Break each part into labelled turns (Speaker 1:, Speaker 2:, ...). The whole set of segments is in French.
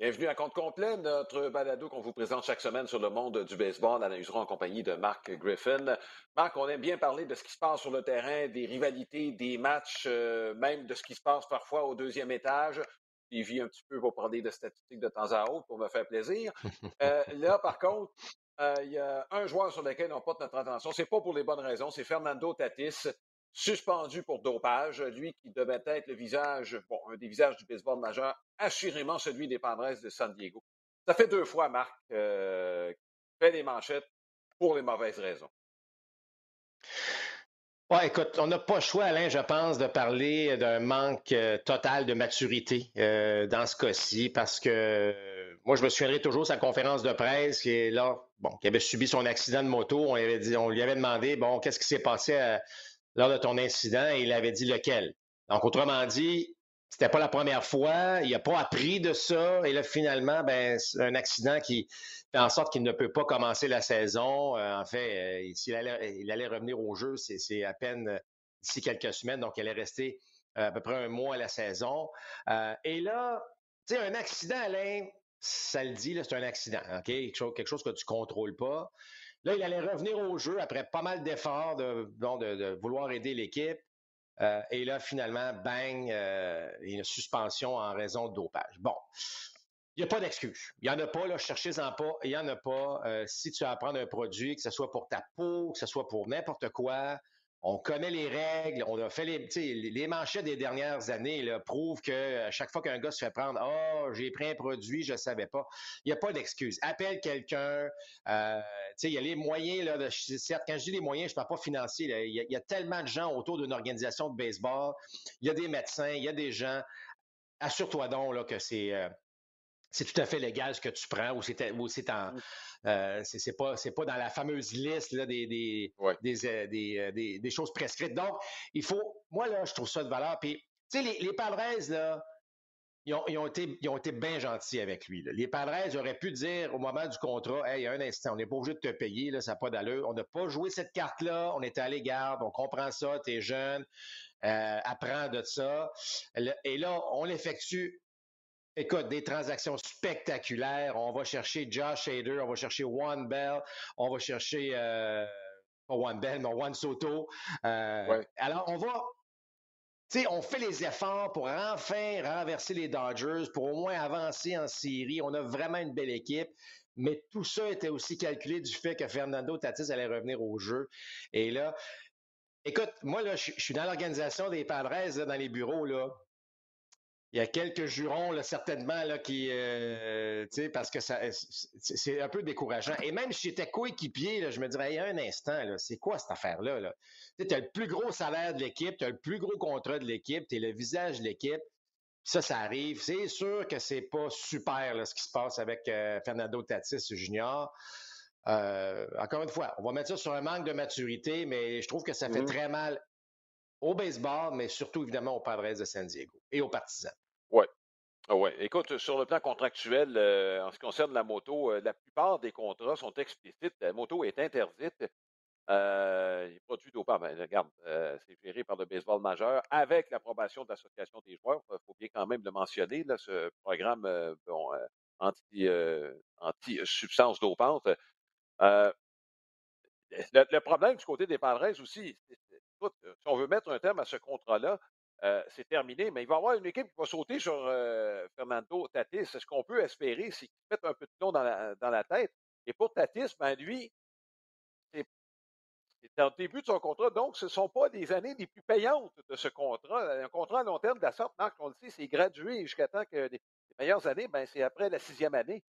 Speaker 1: Bienvenue à compte complet, notre balado qu'on vous présente chaque semaine sur le monde du baseball. Analyserons en compagnie de Marc Griffin. Marc, on aime bien parler de ce qui se passe sur le terrain, des rivalités, des matchs, euh, même de ce qui se passe parfois au deuxième étage. Il vit un petit peu pour parler de statistiques de temps à autre pour me faire plaisir. Euh, là, par contre, euh, il y a un joueur sur lequel on porte notre attention. C'est pas pour les bonnes raisons. C'est Fernando Tatis suspendu pour dopage, lui qui devait être le visage, bon, un des visages du baseball majeur, assurément celui des Padres de San Diego. Ça fait deux fois, Marc, euh, fait des manchettes pour les mauvaises raisons.
Speaker 2: Ouais, écoute, on n'a pas le choix, Alain, je pense, de parler d'un manque euh, total de maturité euh, dans ce cas-ci, parce que moi, je me souviendrai toujours de sa conférence de presse, qui est là, bon, qui avait subi son accident de moto. On, on lui avait demandé, bon, qu'est-ce qui s'est passé à, lors de ton incident il avait dit lequel? Donc, autrement dit, c'était pas la première fois, il n'a pas appris de ça, et là, finalement, ben, c'est un accident qui fait en sorte qu'il ne peut pas commencer la saison. Euh, en fait, euh, s'il allait, il allait revenir au jeu, c'est à peine euh, d'ici quelques semaines, donc il allait rester à peu près un mois à la saison. et là, tu sais, un accident, Alain, ça le dit, c'est un accident, OK? Quelque chose, quelque chose que tu ne contrôles pas. Là, il allait revenir au jeu après pas mal d'efforts de, vouloir aider l'équipe. Euh, et là, finalement, bang, euh, une suspension en raison de dopage. Bon, il n'y a pas d'excuse. Il n'y en a pas, là, cherchez-en pas. Il n'y en a pas. Euh, si tu as à prendre un produit, que ce soit pour ta peau, que ce soit pour n'importe quoi, on connaît les règles, on a fait les, les manchettes des dernières années là, prouvent que chaque fois qu'un gars se fait prendre, oh, j'ai pris un produit, je ne savais pas. Il n'y a pas d'excuse. Appelle quelqu'un. Euh, il y a les moyens, là, certes, quand je dis les moyens, je parle pas financier. il, y a, tellement de gens autour d'une organisation de baseball. Il y a des médecins, il y a des gens. Assure-toi donc là, que c'est. Euh, c'est tout à fait légal ce que tu prends ou c'est en, mmh. Euh, c'est pas c'est pas dans la fameuse liste là, des des, euh, euh, des, des, choses prescrites. Donc, il faut. Moi, là, je trouve ça de valeur. Puis, tu sais, les, les Padres, là, ils ont, ils ont, été, ils ont été bien gentils avec lui. Là. Les Padres auraient pu dire au moment du contrat Hey, un instant, on n'est pas obligé de te payer, là, ça n'a pas d'allure. On n'a pas joué cette carte-là, on était à l'égard, on comprend ça, tu es jeune, euh, apprends de ça. Et là, on l'effectue Écoute, des transactions spectaculaires. On va chercher Josh Hader, on va chercher Juan Bell, on va chercher euh, pas Juan Bell, mais Juan Soto. Euh, alors, on va. Tu sais, on fait les efforts pour enfin renverser les Dodgers, pour au moins avancer en série. On a vraiment une belle équipe. Mais tout ça était aussi calculé du fait que Fernando Tatis allait revenir au jeu. Et là, écoute, moi, là, je, suis dans l'organisation des Padres, dans les bureaux, là il y a quelques jurons, là, certainement, là, qui, euh, tu sais, parce que ça, c'est un peu décourageant. Et même si j'étais coéquipier, là, je me dirais, il y a un instant, là, c'est quoi cette affaire-là, là? Tu as le plus gros salaire de l'équipe, tu as le plus gros contrat de l'équipe, tu es le visage de l'équipe. Ça, ça arrive. C'est sûr que c'est pas super, là, ce qui se passe avec euh, Fernando Tatis Junior. Euh, encore une fois, on va mettre ça sur un manque de maturité, mais je trouve que ça fait mmh très mal au baseball, mais surtout évidemment aux Padres de San Diego et aux partisans.
Speaker 1: Oui. Ah ouais. Écoute, sur le plan contractuel, euh, en ce qui concerne la moto, euh, la plupart des contrats sont explicites. La moto est interdite. Euh, les produits dopants, ben, regarde, c'est géré par le baseball majeur avec l'approbation de l'Association des joueurs. Il faut bien quand même le mentionner, ce programme bon, anti, anti-substance dopante. Le, le, problème du côté des Padres aussi, écoute, euh, si on veut mettre un terme à ce contrat-là, euh, c'est terminé, mais il va y avoir une équipe qui va sauter sur euh, Fernando Tatis. Ce qu'on peut espérer, c'est qu'il mette un peu de plomb dans la, dans tête? Et pour Tatis, ben lui, c'est au début de son contrat, donc ce ne sont pas les années les plus payantes de ce contrat. Un contrat à long terme de la sorte, Marc, on le sait, c'est gradué jusqu'à temps que les, meilleures années, ben, c'est après la sixième année.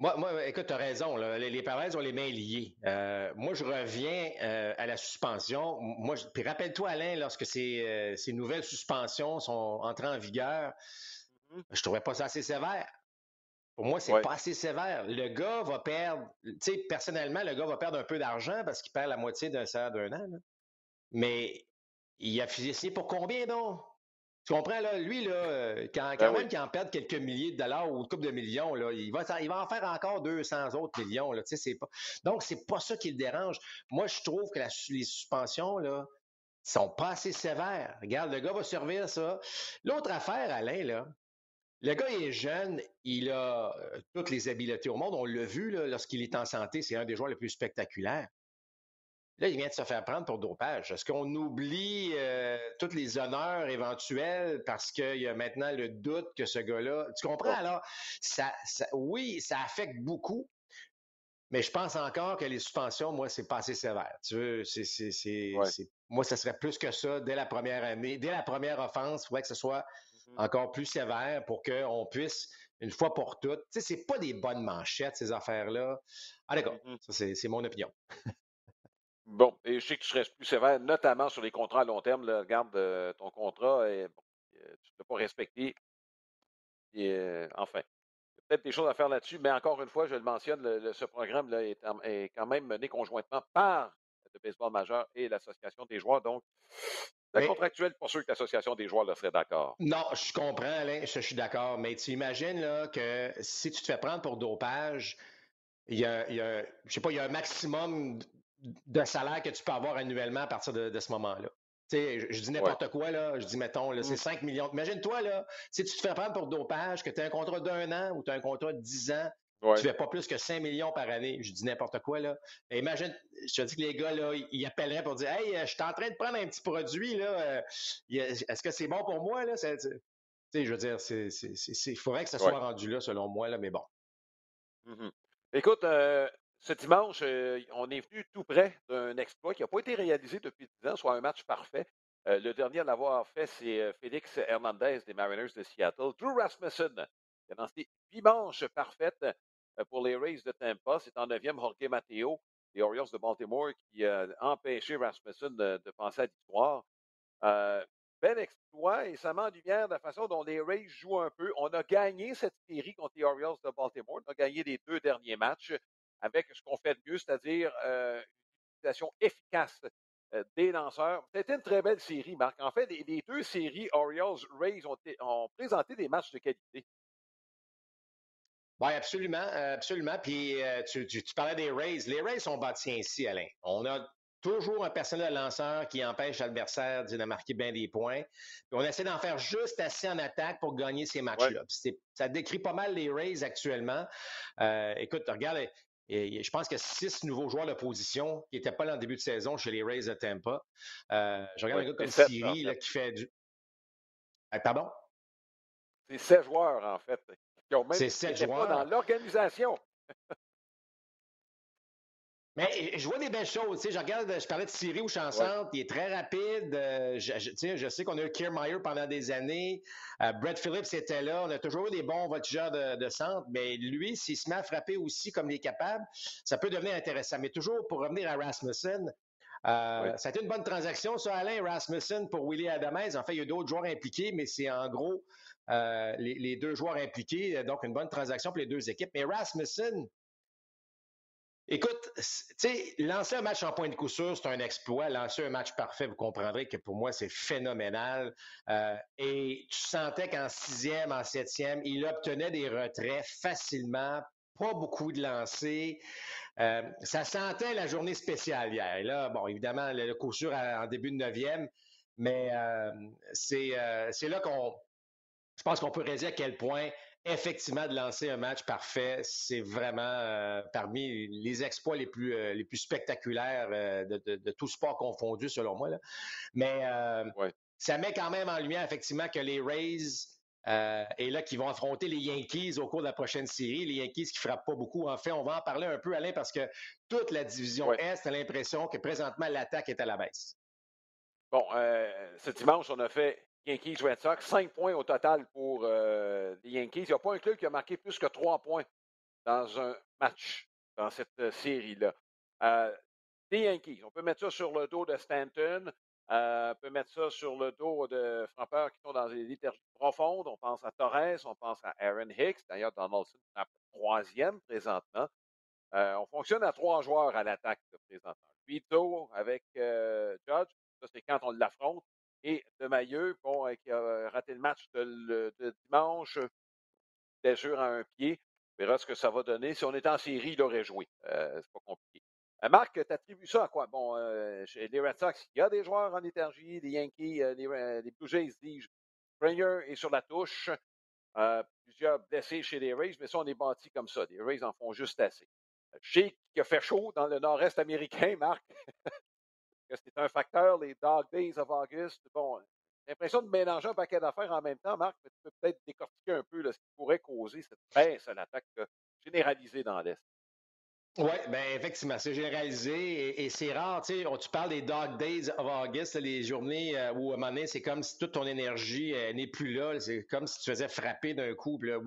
Speaker 2: Moi, moi, écoute, tu as raison. Les, les ont les mains liées. Euh, moi, je reviens euh, à la suspension. Moi, puis rappelle-toi, Alain, lorsque ces, euh, ces, nouvelles suspensions sont entrées en vigueur, mm-hmm. je trouvais pas ça assez sévère. Pour moi, c'est pas assez sévère. Le gars va perdre, tu sais, personnellement, le gars va perdre un peu d'argent parce qu'il perd la moitié d'un salaire d'un an. Mais il a signé pour combien donc? Tu comprends, là, lui, là, euh, quand, ben même qu'il en perde quelques milliers de dollars ou une couple de millions, là, il, va, il va en faire encore 200 autres millions. Là, c'est pas... Donc, c'est pas ça qui le dérange. Moi, je trouve que la, les suspensions, là, sont pas assez sévères. Regarde, le gars va servir ça. L'autre affaire, Alain, là, le gars est jeune, il a euh, toutes les habiletés au monde. On l'a vu lorsqu'il est en santé, c'est un des joueurs les plus spectaculaires. Là, il vient de se faire prendre pour dopage. Est-ce qu'on oublie euh, tous les honneurs éventuels parce qu'il y a maintenant le doute que ce gars-là. Tu comprends alors? Ça, oui, ça affecte beaucoup, mais je pense encore que les suspensions, moi, c'est pas assez sévère. Tu veux, c'est, moi, ça serait plus que ça dès la première année. Dès la première offense, il faudrait que ce soit mm-hmm. encore plus sévère pour qu'on puisse, une fois pour toutes, tu sais, c'est pas des bonnes manchettes, ces affaires-là. Ah, d'accord. Mm-hmm. c'est mon opinion.
Speaker 1: Bon, et je sais que tu serais plus sévère, notamment sur les contrats à long terme. regarde, euh, ton contrat, et, bon, euh, tu ne l'as pas respecté. Et, euh, enfin, il y a peut-être des choses à faire là-dessus, mais encore une fois, je le mentionne, ce programme là est, est, quand même mené conjointement par le baseball majeur et l'Association des joueurs. Donc, la contractuelle, pour sûr que l'Association des joueurs le serait d'accord.
Speaker 2: Non, je comprends, Alain, je, suis d'accord, mais tu imagines là, que si tu te fais prendre pour dopage, il y a, il y a je sais pas, il y a un maximum de salaire que tu peux avoir annuellement à partir de, ce moment-là. Je, je dis n'importe quoi, là. Je dis, mettons, là, c'est 5 mm. millions. Imagine-toi, là, si tu te fais prendre pour dopage, que tu as un contrat d'un an ou tu as un contrat de 10 ans, tu ne fais pas plus que 5 millions par année. Je dis n'importe quoi, là. imagine, je te dis que les gars, là, ils appelleraient pour dire, hey, je suis en train de prendre un petit produit, là. Euh, est-ce que c'est bon pour moi, là? je veux dire, il faudrait que ça soit rendu là, selon moi, là, mais bon.
Speaker 1: Mm-hmm. Écoute, euh, ce dimanche, euh, on est venu tout près d'un exploit qui n'a pas été réalisé depuis 10 ans, soit un match parfait. Euh, le dernier à l'avoir fait, c'est euh, Félix Hernandez des Mariners de Seattle. Drew Rasmussen qui a lancé huit manches parfaites pour les Rays de Tampa. C'est en neuvième Jorge Mateo des Orioles de Baltimore qui a empêché Rasmussen de, penser à l'histoire. bel exploit et ça met en lumière la façon dont les Rays jouent un peu. On a gagné cette série contre les Orioles de Baltimore. On a gagné les deux derniers matchs avec ce qu'on fait de mieux, c'est-à-dire euh, une utilisation efficace euh, des lanceurs. C'était une très belle série, Marc. En fait, les, deux séries Orioles-Rays ont, présenté des matchs de qualité.
Speaker 2: Oui, absolument, absolument. Puis euh, tu, parlais des Rays. Les Rays sont bâtis ainsi, Alain. On a toujours un personnel de lanceur qui empêche l'adversaire de marquer bien des points. on essaie d'en faire juste assez en attaque pour gagner ces matchs-là. Ça décrit pas mal les Rays actuellement. écoute, regarde, et je pense qu'il y a six nouveaux joueurs de position qui n'étaient pas là en début de saison chez les Rays de Tampa. Euh, je regarde un gars comme Siri qui fait du. Ah, pardon?
Speaker 1: C'est sept joueurs, en fait.
Speaker 2: C'est sept joueurs.
Speaker 1: dans l'organisation.
Speaker 2: Mais je vois des belles choses. Tu sais, je regarde, je parlais de Siri ou Chansante, il est très rapide. Euh, je, je, je, sais qu'on a eu Kiermaier pendant des années. Euh, Brett Phillips était là. On a toujours eu des bons voltigeurs de, de centre. Mais lui, s'il se met à frapper aussi comme il est capable, ça peut devenir intéressant. Mais toujours pour revenir à Rasmussen, euh, ça a été une bonne transaction, ça, Alain Rasmussen pour Willie Adamez. En fait, il y a d'autres joueurs impliqués, mais c'est en gros euh, les, les, deux joueurs impliqués. Donc, une bonne transaction pour les deux équipes. Mais Rasmussen, Écoute, tu sais, lancer un match en point de coup sûr, c'est un exploit. Lancer un match parfait, vous comprendrez que pour moi, c'est phénoménal. Euh, et tu sentais qu'en sixième, en septième, il obtenait des retraits facilement, pas beaucoup de lancers. Euh, ça sentait la journée spéciale hier. Et là, bon, évidemment, le, coup sûr en début de neuvième, mais euh, c'est là qu'on, je pense qu'on peut réaliser à quel point effectivement, de lancer un match parfait, c'est vraiment euh, parmi les exploits les plus, euh, les plus spectaculaires euh, de, de, de, tout sport confondu, selon moi. Là. Mais ça met quand même en lumière, effectivement, que les Rays, et là, qui vont affronter les Yankees au cours de la prochaine série. Les Yankees qui frappent pas beaucoup. En fait, on va en parler un peu, Alain, parce que toute la division Est a l'impression que présentement, l'attaque est à la baisse.
Speaker 1: Bon, ce dimanche, on a fait Yankees Red Sox. Cinq points au total pour euh, les Yankees. Il n'y a pas un club qui a marqué plus que trois points dans un match dans cette euh, série-là. Euh, les Yankees, on peut mettre ça sur le dos de Stanton. on peut mettre ça sur le dos de frappeurs qui sont dans des liturgies profondes. On pense à Torres, on pense à Aaron Hicks. D'ailleurs, Donaldson est troisième présentement. on fonctionne à trois joueurs à l'attaque présentement. Vito avec Judge, ça c'est quand on l'affronte. Et de Mailleux, bon, euh, qui a raté le match de, dimanche, blessure à un pied. On verra ce que ça va donner. Si on est en série, il aurait joué. Euh, c'est pas compliqué. Euh, Marc, tu attribues ça à quoi? Bon, chez les Red Sox, il y a des joueurs en énergie, les Yankees, les, Blue Jays, dis-je. Est sur la touche. plusieurs blessés chez les Rays, mais ça, on est bâti comme ça. Les Rays en font juste assez. Je sais qu'il a fait chaud dans le nord-est américain, Marc. c'est un facteur, les Dog Days of August. Bon, j'ai l'impression de mélanger un paquet d'affaires en même temps, Marc, mais tu peux peut-être décortiquer un peu ce qui pourrait causer cette baisse à l'attaque généralisée dans l'Est.
Speaker 2: Oui, bien effectivement, c'est généralisé et, c'est rare. Tu parles des Dog Days of August, les journées euh, où à un moment donné, c'est comme si toute ton énergie euh, n'est plus là. C'est comme si tu faisais frapper d'un coup, là,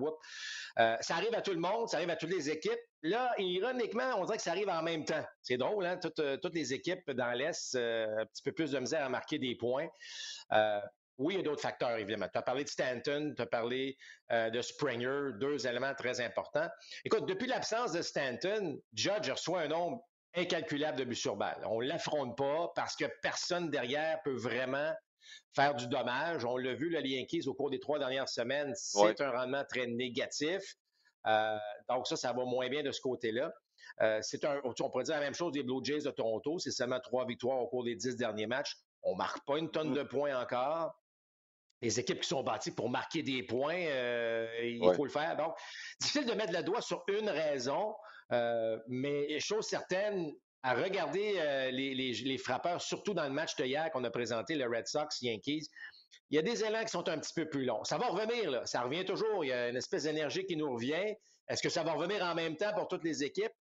Speaker 2: euh, ça arrive à tout le monde, ça arrive à toutes les équipes. Là, ironiquement, on dirait que ça arrive en même temps. C'est drôle, hein? Toutes, toutes les équipes dans l'Est, un petit peu plus de misère à marquer des points. Oui, il y a d'autres facteurs, évidemment. Tu as parlé de Stanton, tu as parlé euh, de Springer, deux éléments très importants. Écoute, depuis l'absence de Stanton, Judge reçoit un nombre incalculable de buts sur balle. On ne l'affronte pas parce que personne derrière peut vraiment faire du dommage. On l'a vu, le Yankees, au cours des trois dernières semaines, c'est un rendement très négatif. Euh, donc ça, ça va moins bien de ce côté-là. Euh, c'est un, on pourrait dire la même chose des Blue Jays de Toronto. C'est seulement trois victoires au cours des dix derniers matchs. On ne marque pas une tonne mm. de points encore les équipes qui sont bâties pour marquer des points, euh, il faut le faire. Donc, difficile de mettre le doigt sur une raison, mais chose certaine, à regarder euh, les, frappeurs, surtout dans le match de hier qu'on a présenté, le Red Sox, Yankees, il y a des élans qui sont un petit peu plus longs. Ça va revenir, là. Ça revient toujours. Il y a une espèce d'énergie qui nous revient. Est-ce que ça va revenir en même temps pour toutes les équipes?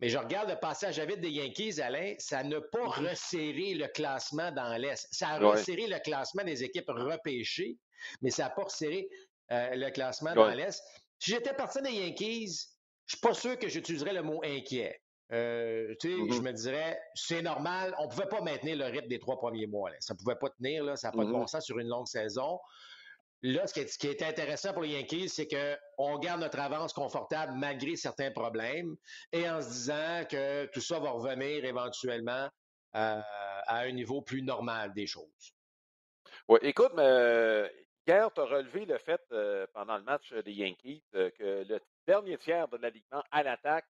Speaker 2: Mais je regarde le passage à vide des Yankees, Alain, ça n'a pas mm-hmm. resserré le classement dans l'Est. Ça a resserré le classement des équipes repêchées, mais ça n'a pas resserré euh, le classement dans l'Est. Si j'étais parti des Yankees, je suis pas sûr que j'utiliserais le mot inquiet. Euh, tu sais, Je mm-hmm. me dirais, c'est normal, on ne pouvait pas maintenir le rythme des trois premiers mois. Ça ne pouvait pas tenir, là, ça n'a pas de bon mm-hmm. sens sur une longue saison. Là, ce qui, est, intéressant pour les Yankees, c'est qu'on garde notre avance confortable malgré certains problèmes et en se disant que tout ça va revenir éventuellement euh, à un niveau plus normal des choses.
Speaker 1: Oui, écoute, mais hier, tu as relevé le fait euh, pendant le match des Yankees que le dernier tiers de l'alignement à l'attaque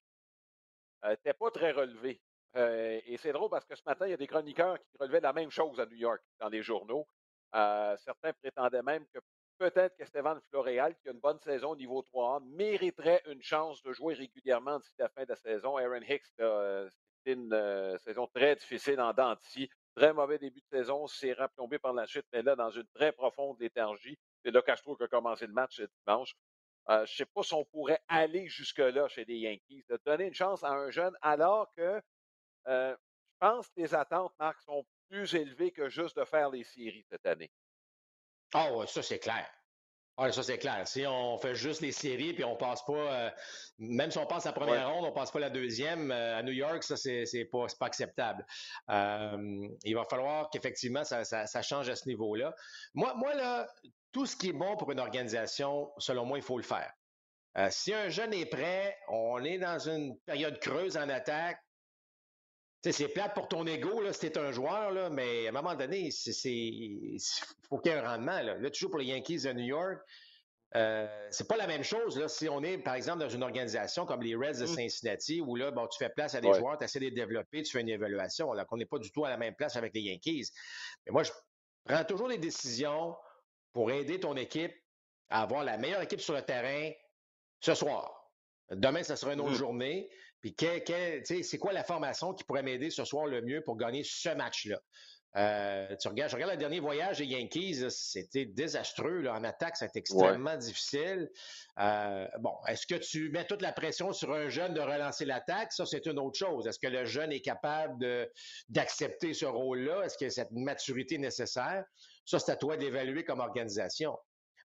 Speaker 1: n'était pas très relevé. et c'est drôle parce que ce matin, il y a des chroniqueurs qui relevaient la même chose à New York dans les journaux. certains prétendaient même que peut-être que Stéphane Floréal, qui a une bonne saison au niveau 3A, mériterait une chance de jouer régulièrement d'ici la fin de la saison. Aaron Hicks, euh, c'était une euh, saison très difficile en denti. Très mauvais début de saison, s'est replombé par la chute, mais là, dans une très profonde léthargie. C'est là Castro qui a commencé le match dimanche. Euh, je ne sais pas si on pourrait aller jusque-là chez les Yankees, de donner une chance à un jeune, alors que je pense que les attentes, Marc, sont plus élevées que juste de faire les séries cette année.
Speaker 2: Ah oh, ça c'est clair. Ah, ça c'est clair. Si on fait juste les séries puis on passe pas, euh, même si on passe la première ronde, on passe pas la deuxième euh, à New York, ça c'est c'est pas pas acceptable. Euh, il va falloir qu'effectivement ça, ça, change à ce niveau-là. Moi moi là, tout ce qui est bon pour une organisation, selon moi, il faut le faire. si un jeune est prêt, on est dans une période creuse en attaque, c'est plate pour ton ego là, si t'es un joueur, là, mais à un moment donné, il faut qu'il y ait un rendement. Là. là, tu joues pour les Yankees de New York. Euh, c'est pas la même chose là, si on est, par exemple, dans une organisation comme les Reds de mmh. Cincinnati, où là, bon, tu fais place à des joueurs, tu essaies de les développer, tu fais une évaluation. Là, qu'on n'est pas du tout à la même place avec les Yankees. Mais moi, je prends toujours des décisions pour aider ton équipe à avoir la meilleure équipe sur le terrain ce soir. Demain, ça sera une autre mmh. journée. Puis c'est quoi la formation qui pourrait m'aider ce soir le mieux pour gagner ce match-là? Euh, tu regardes, je regarde le dernier voyage des Yankees, c'était désastreux. Là, en attaque, c'était extrêmement difficile. Euh, bon, est-ce que tu mets toute la pression sur un jeune de relancer l'attaque? Ça, c'est une autre chose. Est-ce que le jeune est capable d'accepter ce rôle-là? Est-ce que cette maturité nécessaire? Ça, c'est à toi d'évaluer comme organisation.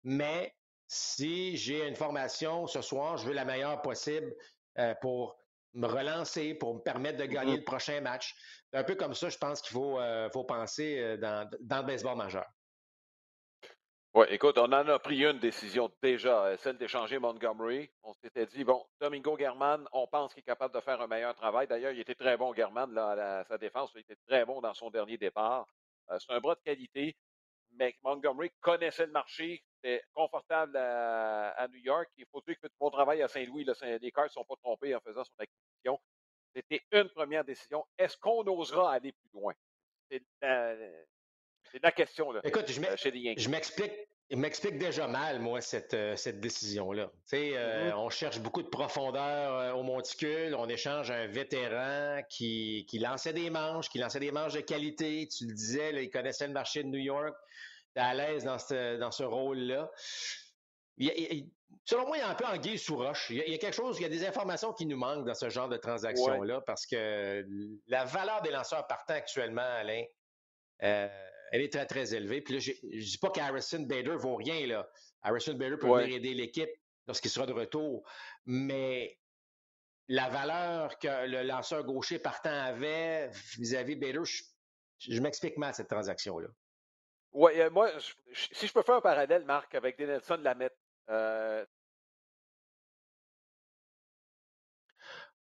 Speaker 2: Mais si j'ai une formation ce soir, je veux la meilleure possible euh, pour me relancer pour me permettre de gagner mm-hmm. le prochain match. C'est un peu comme ça, je pense qu'il faut, euh, faut penser euh, dans, dans, le baseball majeur.
Speaker 1: Oui, écoute, on en a pris une décision déjà, euh, celle d'échanger Montgomery. On s'était dit, bon, Domingo German, on pense qu'il est capable de faire un meilleur travail. D'ailleurs, il était très bon, German, là, à sa défense. Il était très bon dans son dernier départ. c'est un bras de qualité, mais Montgomery connaissait le marché, c'était confortable à, New York. Il faut dire qu'il fait du bon travail à Saint-Louis. Les Cards ne sont pas trompés en faisant son acquisition. C'était une première décision. Est-ce qu'on osera aller plus loin? C'est la, question là,
Speaker 2: Écoute, je euh, m'explique. Il m'explique déjà mal, moi, cette, euh, cette décision-là. Euh, mm-hmm. On cherche beaucoup de profondeur euh, au monticule. On échange un vétéran qui, qui, lançait des manches, qui lançait des manches de qualité. Tu le disais, il connaissait le marché de New York. Il à l'aise dans ce, dans ce rôle-là. selon moi, il y a un peu anguille sous roche. Il y, a, quelque chose, il y a des informations qui nous manquent dans ce genre de transaction-là parce que la valeur des lanceurs partant actuellement, Alain, elle est très, très élevée. Puis là, je ne dis pas qu'Harrison Bader vaut rien, là. Harrison Bader peut venir aider l'équipe lorsqu'il sera de retour. Mais la valeur que le lanceur gaucher partant avait vis-à-vis Bader, je, m'explique mal cette transaction-là.
Speaker 1: Oui, euh, moi, si je peux faire un parallèle, Marc, avec Denelson Lamette. Euh...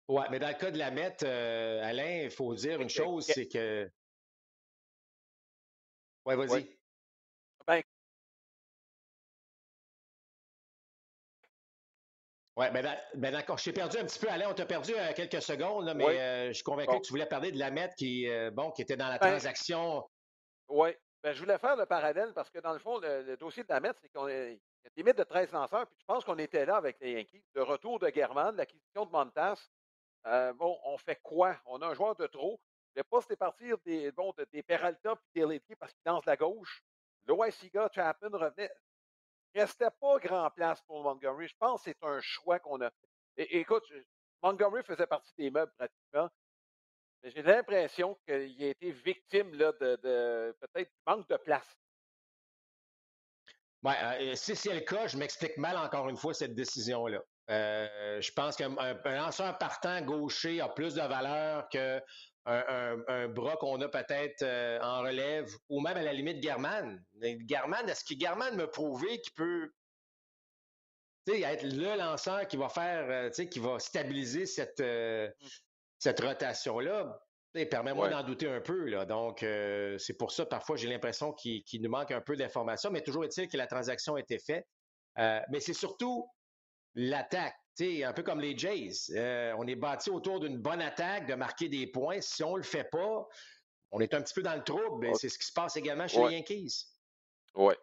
Speaker 2: Oui, mais dans le cas de Lamette, euh, Alain, il faut dire une chose, c'est que Ouais, vas-y. Ben Oui, ben, ben, d'accord. Je t'ai perdu un petit peu, Alain. On t'a perdu euh, quelques secondes, mais euh, je suis convaincu que tu voulais parler de la MET qui, euh, bon, qui était dans la ben transaction.
Speaker 1: Oui. Ben, je voulais faire le parallèle parce que dans le fond, le, dossier de la MET, c'est qu'on est, il y a des mythes de 13 lanceurs, puis je pense qu'on était là avec les Yankees. Le retour de German, l'acquisition de Montas. bon, on fait quoi? On a un joueur de trop. Le poste est partir des, bon, des Peralta et des Lettier parce qu'il lance la gauche. Loisiga, Chapman revenait. Restait pas grand place pour Montgomery. Je pense que c'est un choix qu'on a. Et, écoute, Montgomery faisait partie des meubles pratiquement. Mais j'ai l'impression qu'il a été victime là, de, de peut-être manque de place.
Speaker 2: Ouais, euh, si c'est le cas, je m'explique mal encore une fois cette décision-là. Euh, je pense qu'un lanceur partant gaucher a plus de valeur qu'un un, bras qu'on a peut-être euh, en relève, ou même à la limite German. German, est-ce que German me prouvé qu'il peut être le lanceur qui va faire, euh, qui va stabiliser cette, euh, mm. cette rotation-là? Permets-moi d'en douter un peu. Là. Donc, c'est pour ça, parfois, j'ai l'impression qu'il nous manque un peu d'informations, mais toujours est-il que la transaction a été faite. mais c'est surtout l'attaque un peu comme les Jays. Euh, on est bâti autour d'une bonne attaque, de marquer des points. Si on ne le fait pas, on est un petit peu dans le trouble. C'est ce qui se passe également chez les Yankees.
Speaker 1: Oui.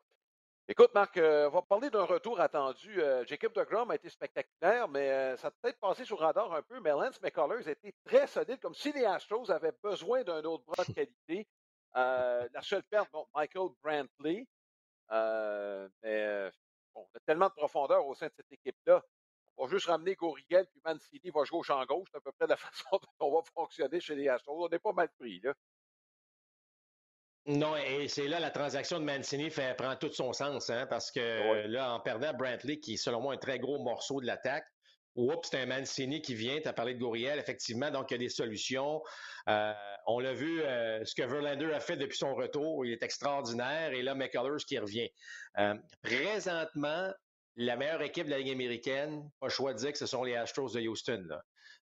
Speaker 1: Écoute, Marc, euh, on va parler d'un retour attendu. Euh, Jacob de Grom a été spectaculaire, mais ça a peut-être passé sur radar un peu. Mais Lance McCullers a été très solide, comme si les Astros avaient besoin d'un autre bras de qualité. la seule perte, bon, Michael Brantley. mais bon, on a tellement de profondeur au sein de cette équipe-là. On va juste ramener Goriel, puis Mancini va jouer au champ gauche. C'est à peu près la façon dont on va fonctionner chez les Astros. On n'est pas mal pris, là.
Speaker 2: Non, et c'est là la transaction de Mancini fait, prend tout son sens, hein, parce que là, en perdant Brantley, qui est selon moi un très gros morceau de l'attaque, oups, c'est un Mancini qui vient, tu as parlé de Goriel, effectivement, donc il y a des solutions. Euh, on l'a vu, euh, ce que Verlander a fait depuis son retour, il est extraordinaire, et là, McCullers qui revient. Euh, présentement, la meilleure équipe de la Ligue américaine, pas le choix de dire que ce sont les Astros de Houston.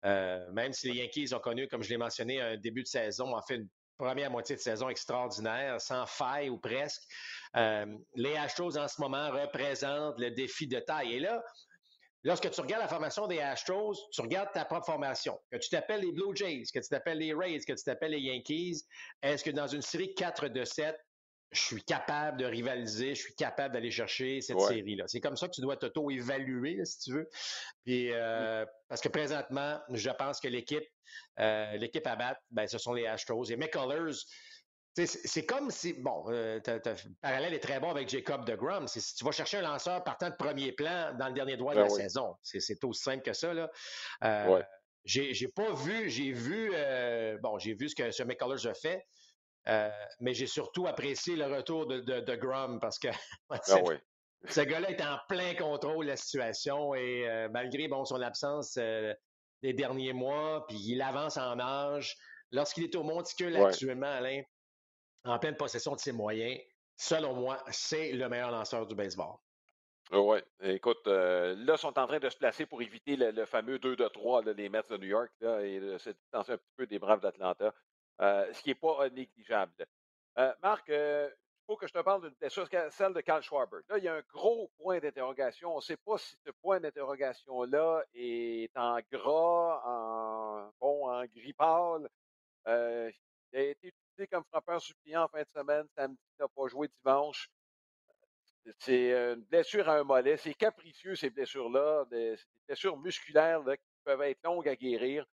Speaker 2: Euh, même si les Yankees ont connu, comme je l'ai mentionné, un début de saison, en fait une première moitié de saison extraordinaire, sans faille ou presque. Euh, les Astros en ce moment représentent le défi de taille. Et là, lorsque tu regardes la formation des Astros, tu regardes ta propre formation. Que tu t'appelles les Blue Jays, que tu t'appelles les Rays, que tu t'appelles les Yankees, est-ce que dans une série 4 de 7, je suis capable de rivaliser, je suis capable d'aller chercher cette série-là. C'est comme ça que tu dois t'auto-évaluer, si tu veux. Puis, euh, Parce que présentement, je pense que l'équipe euh, l'équipe à battre, ben, ce sont les Astros. Et McCullers, c'est comme si, bon, euh, le parallèle est très bon avec Jacob de Grum. Si tu vas chercher un lanceur partant de premier plan dans le dernier droit de ben la saison, c'est aussi simple que ça. Là. J'ai pas vu, j'ai vu, bon, j'ai vu ce que ce McCullers a fait. Euh, mais j'ai surtout apprécié le retour de, de, Grum parce que ah ce gars-là est en plein contrôle de la situation et euh, malgré bon, son absence euh, des derniers mois, puis il avance en âge. Lorsqu'il est au monticule actuellement, Alain, en pleine possession de ses moyens, selon moi, c'est le meilleur lanceur du baseball.
Speaker 1: Ah oui, écoute, là, ils sont en train de se placer pour éviter le, fameux 2 de 3 des Mets de New York là, et de se distancer un petit peu des Braves d'Atlanta. Euh, ce qui n'est pas négligeable. Euh, Marc, euh, il faut que je te parle d'une blessure, celle de Carl Schwarber. Là, il y a un gros point d'interrogation. On ne sait pas si ce point d'interrogation-là est en gras, en, bon, en gris pâle. il a été utilisé comme frappeur suppliant en fin de semaine. Samedi, il n'a pas joué dimanche. c'est une blessure à un mollet. C'est capricieux, ces blessures-là. Des, blessures musculaires qui peuvent être longues à guérir.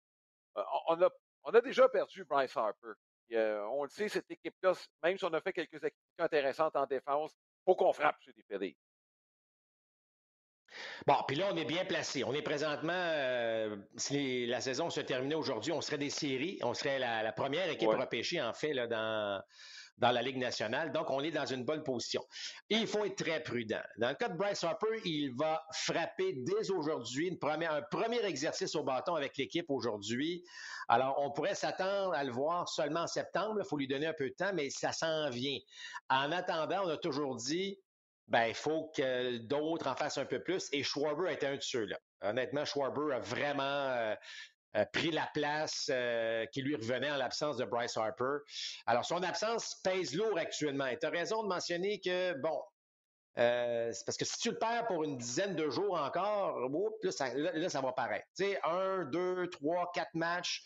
Speaker 1: on, a, on a déjà perdu Bryce Harper. on le sait, cette équipe-là, même si on a fait quelques activités intéressantes en défense, il faut qu'on frappe sur des pédés.
Speaker 2: Bon, puis là, on est bien placé. On est présentement, euh, si la saison se terminait aujourd'hui, on serait des séries. On serait la, première équipe repêchée, en fait, là, dans, dans la Ligue nationale. Donc, on est dans une bonne position. Et il faut être très prudent. Dans le cas de Bryce Harper, il va frapper dès aujourd'hui un premier exercice au bâton avec l'équipe aujourd'hui. Alors, on pourrait s'attendre à le voir seulement en septembre. Il faut lui donner un peu de temps, mais ça s'en vient. En attendant, on a toujours dit ben, il faut que d'autres en fassent un peu plus. Et Schwarber était un de ceux-là. Honnêtement, Schwarber a vraiment euh, euh, pris la place euh, qui lui revenait en l'absence de Bryce Harper. Alors, son absence pèse lourd actuellement. Et tu as raison de mentionner que, bon, c'est parce que si tu le perds pour une dizaine de jours encore, là, ça, là, ça va paraître. Tu sais, un, deux, trois, quatre matchs,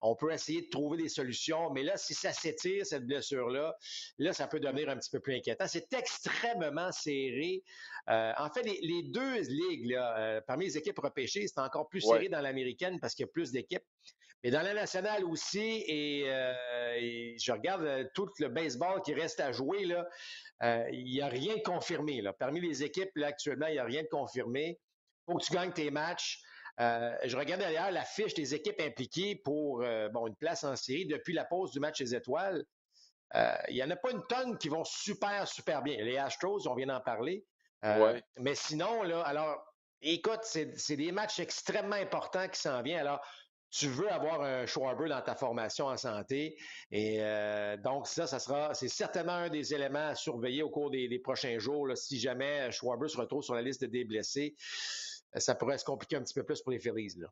Speaker 2: on peut essayer de trouver des solutions, mais là, si ça s'étire, cette blessure-là, là, ça peut devenir un petit peu plus inquiétant. C'est extrêmement serré. Euh, en fait, les, deux ligues, là, euh, parmi les équipes repêchées, c'est encore plus serré dans l'américaine parce qu'il y a plus d'équipes. Mais dans la nationale aussi, et, euh, je regarde tout le baseball qui reste à jouer, là, il n'y a rien de confirmé. Là. Parmi les équipes, là, actuellement, il n'y a rien de confirmé. Il faut que tu gagnes tes matchs. Euh, je regarde d'ailleurs la fiche des équipes impliquées pour euh, bon, une place en série depuis la pause du match des étoiles. Euh, il n'y en a pas une tonne qui vont super, super bien. Les Astros, on vient d'en parler. Mais sinon, là, alors, écoute, c'est des matchs extrêmement importants qui s'en viennent. Alors, tu veux avoir un Schwarber dans ta formation en santé. Et donc, ça, ça sera, c'est certainement un des éléments à surveiller au cours des, prochains jours. si jamais Schwarber se retrouve sur la liste des blessés. Euh, ça pourrait se compliquer un petit peu plus pour les Phillies. Là.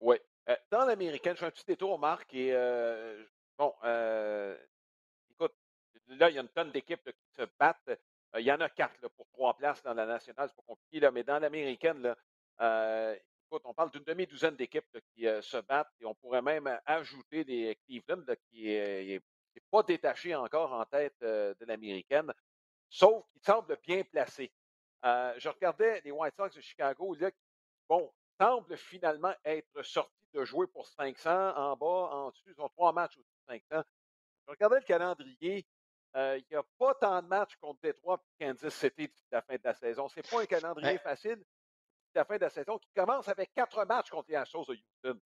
Speaker 1: Oui. Euh, dans l'américaine, je fais un petit détour, Marc, et euh, bon, écoute, là, il y a une tonne d'équipes qui se battent. il y en a quatre pour trois places dans la nationale, c'est pas compliqué, là, mais dans l'américaine, écoute, on parle d'une demi-douzaine d'équipes qui se battent et on pourrait même ajouter des Cleveland qui n'est pas détaché encore en tête de l'américaine, sauf qu'il semble bien placé. Euh, je regardais les White Sox de Chicago, là, qui, bon, semblent finalement être sortis de jouer pour 500 en bas, en dessous. Ils ont trois matchs au-dessus de 500. Je regardais le calendrier. Euh, il n'y a pas tant de matchs contre Détroit et Kansas City d'ici la fin de la saison. Ce n'est pas un calendrier facile d'ici la fin de la saison qui commence avec quatre matchs contre les Astros de Houston.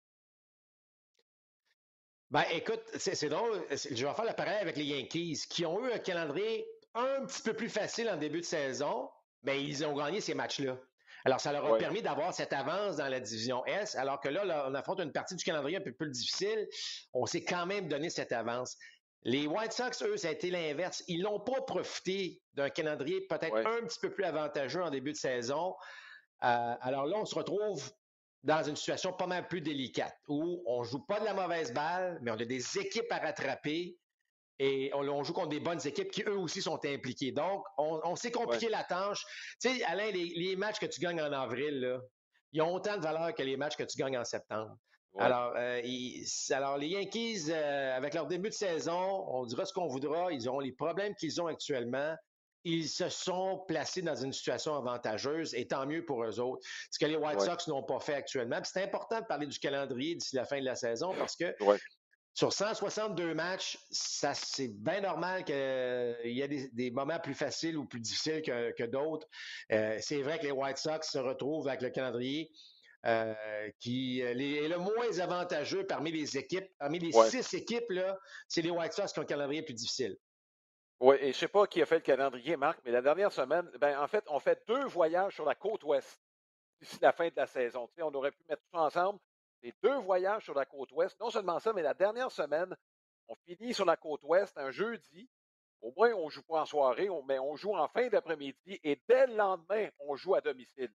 Speaker 2: Ben, écoute, c'est drôle. Je vais faire le pareil avec les Yankees qui ont eu un calendrier un petit peu plus facile en début de saison, mais ils ont gagné ces matchs-là. Alors, ça leur a permis d'avoir cette avance dans la division S, alors que là, on affronte une partie du calendrier un peu plus difficile. On s'est quand même donné cette avance. Les White Sox, eux, ça a été l'inverse. Ils n'ont pas profité d'un calendrier peut-être un petit peu plus avantageux en début de saison. Euh, alors là, on se retrouve dans une situation pas mal plus délicate où on joue pas de la mauvaise balle, mais on a des équipes à rattraper et on, joue contre des bonnes équipes qui, eux aussi, sont impliquées. Donc, on, s'est compliqué la tâche. Tu sais, Alain, les, matchs que tu gagnes en avril, là, ils ont autant de valeur que les matchs que tu gagnes en septembre. Alors, euh, alors, les Yankees, euh, avec leur début de saison, on dira ce qu'on voudra, ils ont les problèmes qu'ils ont actuellement. Ils se sont placés dans une situation avantageuse et tant mieux pour eux autres. Ce que les White Sox n'ont pas fait actuellement. C'est important de parler du calendrier d'ici la fin de la saison parce que sur 162 matchs, ça c'est bien normal qu'il y ait des, moments plus faciles ou plus difficiles que, d'autres. Euh, c'est vrai que les White Sox se retrouvent avec le calendrier euh, qui est le moins avantageux parmi les équipes. Parmi les six équipes, c'est les White Sox qui ont le calendrier plus difficile.
Speaker 1: Oui, et je ne sais pas qui a fait le calendrier, Marc, mais la dernière semaine, ben, en fait, on fait deux voyages sur la côte ouest d'ici la fin de la saison. on aurait pu mettre tout ensemble les deux voyages sur la côte ouest. Non seulement ça, mais la dernière semaine, on finit sur la côte ouest un jeudi. Au moins, on joue pas en soirée, mais on joue en fin d'après-midi et dès le lendemain, on joue à domicile.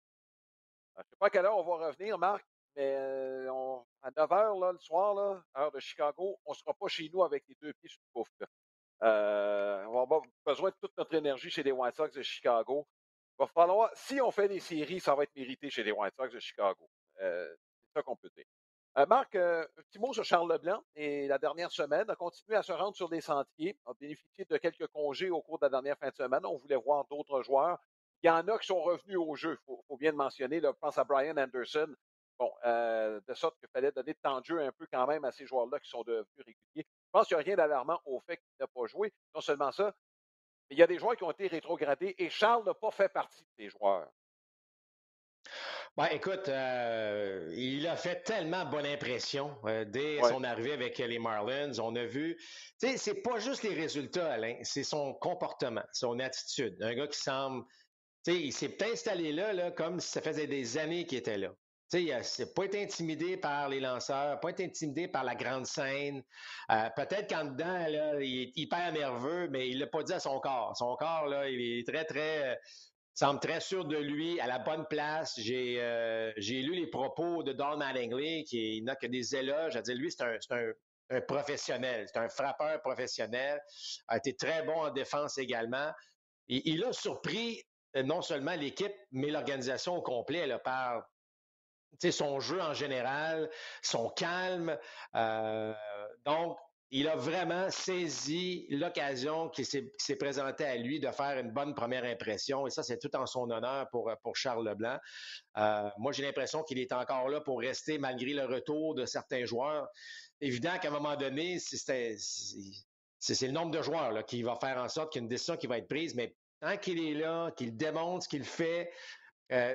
Speaker 1: Je ne sais pas à quelle heure on va revenir, Marc, mais euh, à 9 h le soir, là, heure de Chicago, on ne sera pas chez nous avec les deux pieds sur le pouf. Euh, on va avoir besoin de toute notre énergie chez les White Sox de Chicago. Il va falloir, si on fait des séries, ça va être mérité chez les White Sox de Chicago. Euh, ça qu'on. Euh, Marc, un petit mot sur Charles Leblanc. Et la dernière semaine, a continué à se rendre sur des sentiers, a bénéficié de quelques congés au cours de la dernière fin de semaine. On voulait voir d'autres joueurs. Il y en a qui sont revenus au jeu, il faut, bien le mentionner. Je pense à Brian Anderson. Bon, de sorte qu'il fallait donner de temps de jeu un peu quand même à ces joueurs-là qui sont devenus réguliers. Je pense qu'il n'y a rien d'alarmant au fait qu'il n'a pas joué. Non seulement ça, il y a des joueurs qui ont été rétrogradés et Charles n'a pas fait partie de ces joueurs.
Speaker 2: Ben, écoute, euh, il a fait tellement bonne impression euh, dès son arrivée avec les Marlins. On a vu, tu sais, c'est pas juste les résultats, Alain, c'est son comportement, son attitude. Un gars qui semble, tu sais, il s'est installé là, là, comme si ça faisait des années qu'il était là. Tu sais, il n'a pas été intimidé par les lanceurs, pas été intimidé par la grande scène. Euh, peut-être qu'en dedans, là, il est hyper nerveux, mais il l'a pas dit à son corps. Son corps, là, il est très, très semble très sûr de lui, à la bonne place. J'ai euh, lu les propos de Don Mattingly, qui n'a que des éloges. À dire, lui, c'est un, professionnel, c'est un frappeur professionnel, a été très bon en défense également. Et, il a surpris euh, non seulement l'équipe, mais l'organisation au complet par son jeu en général, son calme. Euh, donc, il a vraiment saisi l'occasion qui s'est présentée à lui de faire une bonne première impression. Et ça, c'est tout en son honneur pour, Charles Leblanc. Euh, moi, j'ai l'impression qu'il est encore là pour rester malgré le retour de certains joueurs. Évident qu'à un moment donné, c'est le nombre de joueurs qui va faire en sorte qu'il y une décision qui va être prise. Mais tant qu'il est là, qu'il démontre ce qu'il fait, euh,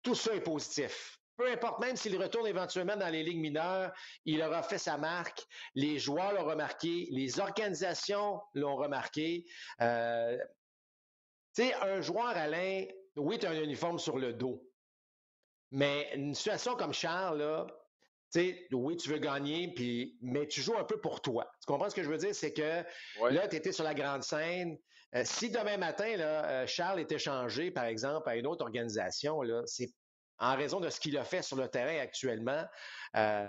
Speaker 2: tout ça est positif peu importe, même s'il retourne éventuellement dans les ligues mineures, il aura fait sa marque. Les joueurs l'ont remarqué, les organisations l'ont remarqué. Euh, tu sais, un joueur, Alain, oui, tu as un uniforme sur le dos. Mais une situation comme Charles, là, tu sais, oui, tu veux gagner, puis, mais tu joues un peu pour toi. Tu comprends ce que je veux dire? C'est que là, tu étais sur la grande scène. Euh, si demain matin, là, euh, Charles était changé, par exemple, à une autre organisation, là, c'est en raison de ce qu'il a fait sur le terrain actuellement, euh,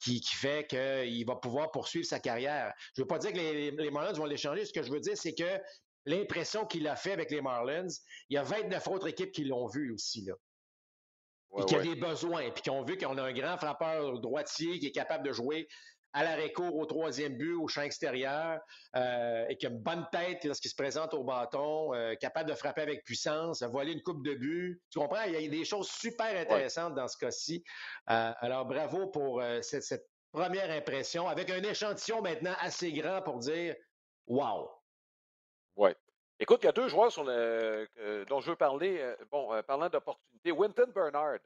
Speaker 2: qui, fait qu'il va pouvoir poursuivre sa carrière. Je ne veux pas dire que les, Marlins vont l'échanger. Ce que je veux dire, c'est que l'impression qu'il a fait avec les Marlins, il y a 29 autres équipes qui l'ont vu aussi. Là. et qui a des besoins, puis qui ont vu qu'on a un grand frappeur droitier qui est capable de jouer à l'arrêt-court au troisième but, au champ extérieur, euh, et qui a une bonne tête lorsqu'il se présente au bâton, euh, capable de frapper avec puissance, voler une coupe de but. Tu comprends? Il y a des choses super intéressantes dans ce cas-ci. Euh, alors, bravo pour cette, première impression, avec un échantillon maintenant assez grand pour dire Wow!
Speaker 1: Oui. Écoute, il y a deux joueurs dont je veux parler. bon, parlant d'opportunités. Winton Bernard,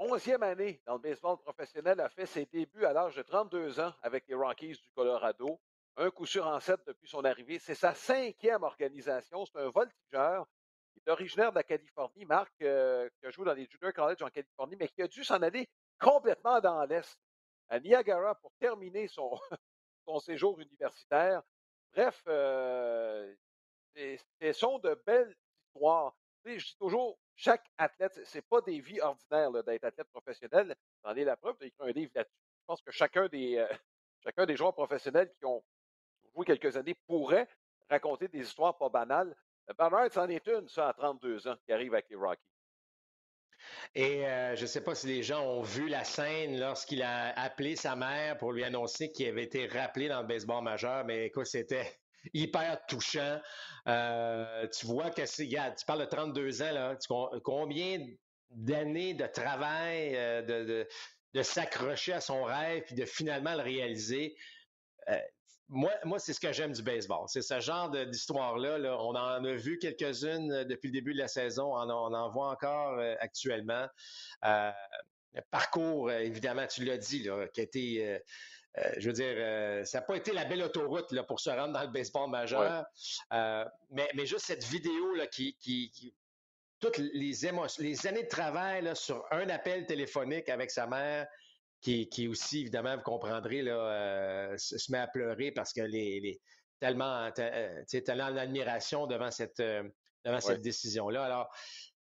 Speaker 1: onzième année dans le baseball professionnel, a fait ses débuts à l'âge de 32 ans avec les Rockies du Colorado. Un coup sur en sept depuis son arrivée. C'est sa cinquième organisation. C'est un voltigeur. Il est originaire de la Californie. Marc, euh, qui a joué dans les Junior College en Californie, mais qui a dû s'en aller complètement dans l'Est, à Niagara, pour terminer son, séjour universitaire. Bref, euh, ce sont de belles histoires. je dis toujours, chaque athlète, c'est pas des vies ordinaires d'être athlète professionnel. J'en ai la preuve, tu écrit un livre là-dessus. Je pense que chacun des, euh, chacun des joueurs professionnels qui ont joué quelques années pourrait raconter des histoires pas banales. Euh, Bernard, c'en est une, ça, à 32 ans, qui arrive avec les Rockies.
Speaker 2: Et euh, je ne sais pas si les gens ont vu la scène lorsqu'il a appelé sa mère pour lui annoncer qu'il avait été rappelé dans le baseball majeur, mais écoute, c'était hyper touchant. Euh, tu vois que c'est, tu parles de 32 ans, combien d'années de travail, euh, de, s'accrocher à son rêve puis de finalement le réaliser. Euh, moi, moi c'est ce que j'aime du baseball. C'est ce genre d'histoire-là. Là. On en a vu quelques-unes depuis le début de la saison. On en, voit encore actuellement. parcours, évidemment, tu l'as dit, qui a été je veux dire, euh, ça n'a pas été la belle autoroute là, pour se rendre dans le baseball majeur. Euh, mais, mais, juste cette vidéo là, qui, qui, toutes les émotions, les années de travail là, sur un appel téléphonique avec sa mère, qui, qui aussi, évidemment, vous comprendrez, là, se met à pleurer parce que les, les tellement, tellement en admiration devant cette, devant cette décision-là. Alors,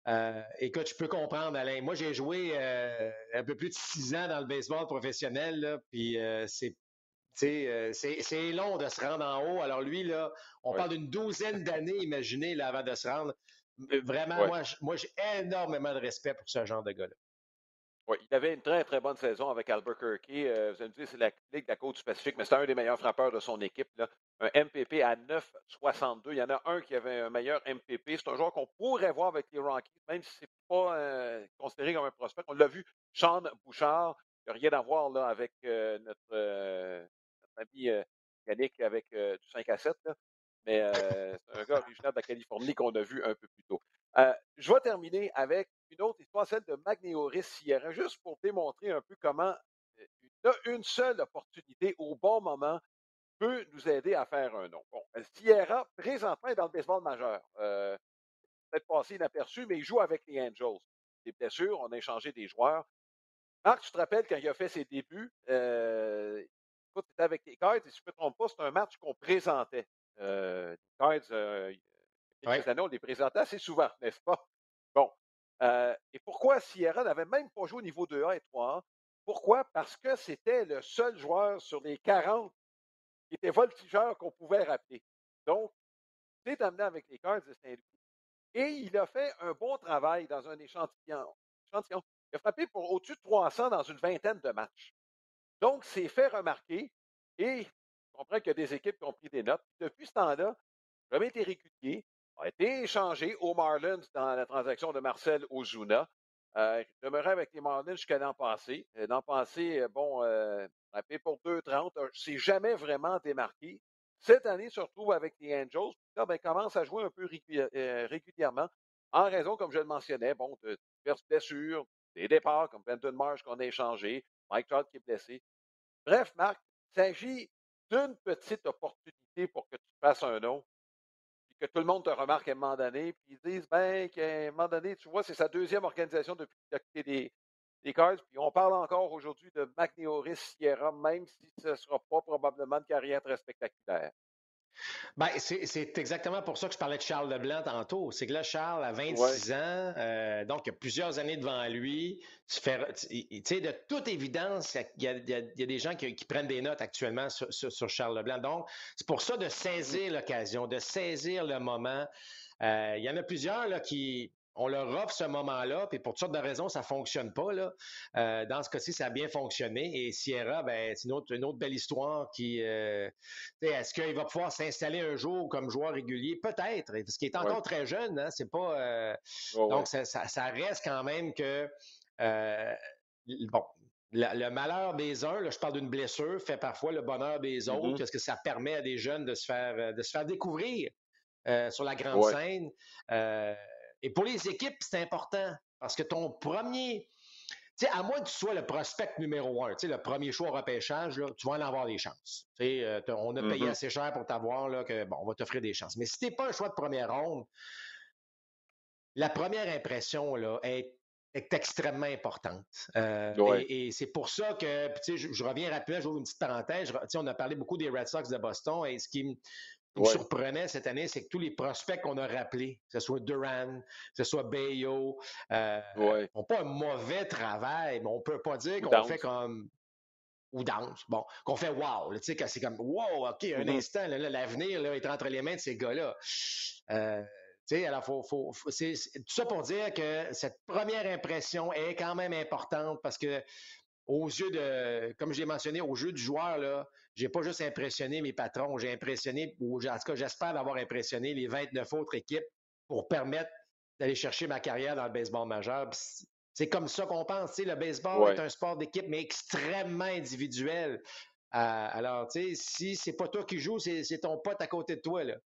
Speaker 2: euh, écoute, je peux comprendre, Alain. Moi, j'ai joué euh, un peu plus de six ans dans le baseball professionnel, puis euh, c'est c'est long de se rendre en haut. Alors lui, là, on parle d'une douzaine d'années, imaginez, là, avant de se rendre. Vraiment, moi, moi j'ai énormément de respect pour ce genre de gars-là.
Speaker 1: Oui, il avait une très, très bonne saison avec Albuquerque. Euh, vous allez me dire, c'est la Ligue de la Côte du Pacifique, mais c'est un des meilleurs frappeurs de son équipe. Là. Un MPP à 9,62. Il y en a un qui avait un meilleur MPP. C'est un joueur qu'on pourrait voir avec les Rockies, même si ce n'est pas euh, considéré comme un prospect. On l'a vu, Sean Bouchard, il n'y a rien à voir là, avec euh, notre, ami Yannick avec du 5 à 7. Mais c'est un gars originaire de la Californie qu'on a vu un peu plus tôt. Je vais terminer avec une autre histoire, celle de Magnéoris Sierra, juste pour démontrer un peu comment une seule opportunité au bon moment peut nous aider à faire un nom. Bon, Sierra, présentement, est dans le baseball majeur. Euh, peut-être passé inaperçu, mais il joue avec les Angels. Des blessures, on a échangé des joueurs. Marc, tu te rappelles quand il a fait ses débuts, euh, écoute, avec les Cards, et si je ne me trompe pas, c'est un match qu'on présentait. Euh, les Cards, euh, quelques années, on les présentait assez souvent, n'est-ce pas? Bon, euh, et pourquoi Sierra n'avait même pas joué au niveau 2A et 3A? Pourquoi? Parce que c'était le seul joueur sur les 40 qui était voltigeur qu'on pouvait rappeler. Donc, il s'est amené avec les Cards de Saint-Louis. Et il a fait un bon travail dans un échantillon. échantillon. Il a frappé pour au-dessus de 300 dans une vingtaine de matchs. Donc, c'est fait remarquer. Et je comprends qu'il y a des équipes qui ont pris des notes. Depuis ce temps-là, il a jamais été régulier a été échangé aux Marlins dans la transaction de Marcel Ozuna. Euh, demeurait avec les Marlins jusqu'à l'an passé. Euh, l'an passé, euh, bon, euh, rappelé pour 2,30, c'est jamais vraiment démarqué. Cette année, il se retrouve avec les Angels. Là, ben, commence à jouer un peu régulièrement, en raison, comme je le mentionnais, bon, de diverses blessures, des départs comme Benton Marsh qu'on a échangé, Mike Trout qui est blessé. Bref, Marc, il s'agit d'une petite opportunité pour que tu fasses un nom que tout le monde te remarque à un moment donné, puis ils disent ben, qu'à un moment donné, tu vois, c'est sa deuxième organisation depuis qu'il a des, des Cards. Puis on parle encore aujourd'hui de McNeoris Sierra, même si ce ne sera pas probablement une carrière très spectaculaire.
Speaker 2: Ben, c'est exactement pour ça que je parlais de Charles Leblanc tantôt. C'est que là, Charles a 26 ans, euh, donc il a plusieurs années devant lui. Tu sais, de toute évidence, il y, a, des gens qui, prennent des notes actuellement sur, Charles Leblanc. Donc, c'est pour ça de saisir l'occasion, de saisir le moment. Euh, il y en a plusieurs là, qui, on leur offre ce moment-là, puis pour toutes sortes de raisons, ça ne fonctionne pas. Là. Euh, dans ce cas-ci, ça a bien fonctionné. Et Sierra, ben, c'est une autre, belle histoire qui. Euh, est-ce qu'il va pouvoir s'installer un jour comme joueur régulier? Peut-être, parce qu'il est encore très jeune. Hein, c'est pas. Euh, donc, ça, reste quand même que. bon, le, malheur des uns, là, je parle d'une blessure, fait parfois le bonheur des mm-hmm. autres, parce que ça permet à des jeunes de se faire, de se faire découvrir sur la grande scène? Et pour les équipes, c'est important parce que ton premier, tu sais, à moins que tu sois le prospect numéro un, tu sais, le premier choix au repêchage, là, tu vas en avoir des chances. Tu sais, euh, on a payé mm-hmm. assez cher pour t'avoir, là, que, bon, on va t'offrir des chances. Mais si tu n'es pas un choix de première ronde, la première impression, là, est, extrêmement importante. Euh, et, c'est pour ça que, tu sais, je, reviens rapidement, j'ouvre une petite parenthèse. On a parlé beaucoup des Red Sox de Boston et ce qui, me surprenait cette année, c'est que tous les prospects qu'on a rappelés, que ce soit Duran, que ce soit Bayo, euh, n'ont pas un mauvais travail, mais on peut pas dire qu'on fait comme ou danse, bon, qu'on fait wow, tu sais, c'est comme wow, ok, un mm-hmm. instant, l'avenir est entre les mains de ces gars-là. Euh, tu sais, alors, faut, faut, c'est tout ça pour dire que cette première impression est quand même importante parce que aux yeux de, comme j'ai mentionné, aux yeux du joueur, là, j'ai pas juste impressionné mes patrons, j'ai impressionné, ou en tout cas, j'espère d'avoir impressionné les 29 autres équipes pour permettre d'aller chercher ma carrière dans le baseball majeur. C'est comme ça qu'on pense. Le baseball est un sport d'équipe, mais extrêmement individuel. Euh, alors, tu sais, si c'est pas toi qui joues, c'est ton pote à côté de toi. Là.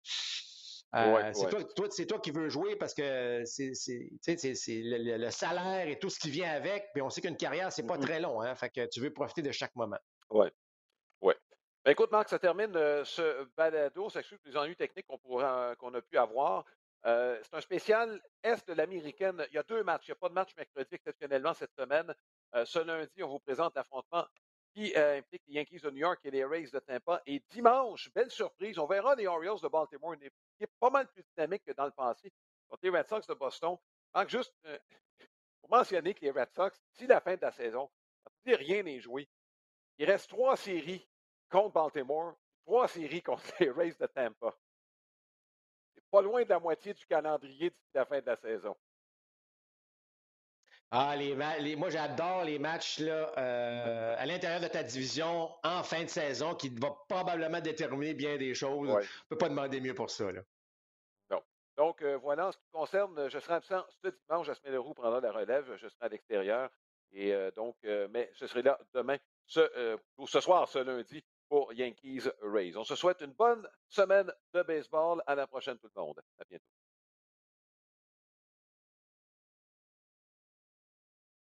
Speaker 2: Euh, c'est toi, toi qui veux jouer parce que c'est, le, le, salaire et tout ce qui vient avec. Puis on sait qu'une carrière, c'est pas très long. Hein, fait que tu veux profiter de chaque moment.
Speaker 1: Oui. Ben, écoute, Marc, ça termine euh, ce balado. Ça exclut les ennuis techniques qu'on, pourra, qu'on a pu avoir. Euh, c'est un spécial Est de l'américaine. Il y a deux matchs. Il n'y a pas de match mercredi exceptionnellement cette semaine. ce lundi, on vous présente l'affrontement qui implique les Yankees de New York et les Rays de Tampa. Et dimanche, belle surprise, on verra les Orioles de Baltimore, une équipe pas mal plus dynamique que dans le passé, contre les Red Sox de Boston. Donc, juste euh, pour mentionner que les Red Sox, d'ici la fin de la saison, rien n'est joué. Il reste trois séries contre Baltimore, trois séries contre les Rays de Tampa. C'est pas loin de la moitié du calendrier d'ici la fin de la saison.
Speaker 2: Ah, les, moi, j'adore les matchs là, euh, à l'intérieur de ta division en fin de saison qui va probablement déterminer bien des choses. On ne peut pas demander mieux pour ça. Là.
Speaker 1: Donc, euh, voilà, en ce qui concerne, je serai absent ce dimanche. Jasmin Leroux prendra la relève. Je serai à l'extérieur. Et euh, donc, mais je serai là demain, ce, ce soir, ce lundi, pour Yankees Rays. On se souhaite une bonne semaine de baseball. À la prochaine, tout le monde. À bientôt.